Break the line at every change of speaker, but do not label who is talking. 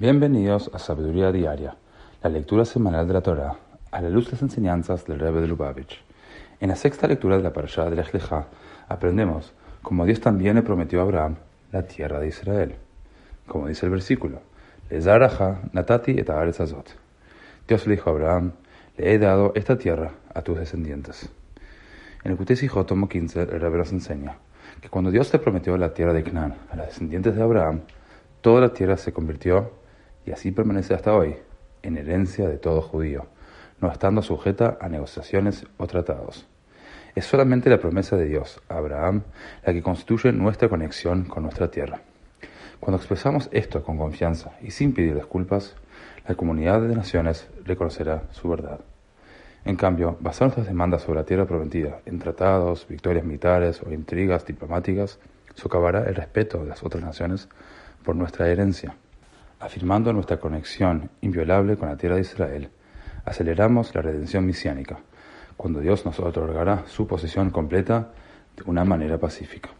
Bienvenidos a Sabiduría Diaria, la lectura semanal de la Torah, a la luz de las enseñanzas del Rebbe de Lubavitch. En la sexta lectura de la parashá de Lech aprendemos cómo Dios también le prometió a Abraham la tierra de Israel. Como dice el versículo, Lezaraja natati et azot. Dios le dijo a Abraham, le he dado esta tierra a tus descendientes. En el Kutesijo, tomo 15, el Rebbe nos enseña que cuando Dios le prometió la tierra de Canaán a los descendientes de Abraham, toda la tierra se convirtió, y así permanece hasta hoy, en herencia de todo judío, no estando sujeta a negociaciones o tratados. Es solamente la promesa de Dios a Abraham la que constituye nuestra conexión con nuestra tierra. Cuando expresamos esto con confianza y sin pedir disculpas, la comunidad de naciones reconocerá su verdad. En cambio, basar nuestras demandas sobre la tierra prometida en tratados, victorias militares o intrigas diplomáticas socavará el respeto de las otras naciones por nuestra herencia. Afirmando nuestra conexión inviolable con la tierra de Israel, aceleramos la redención misiánica, cuando Dios nos otorgará su posesión completa de una manera pacífica.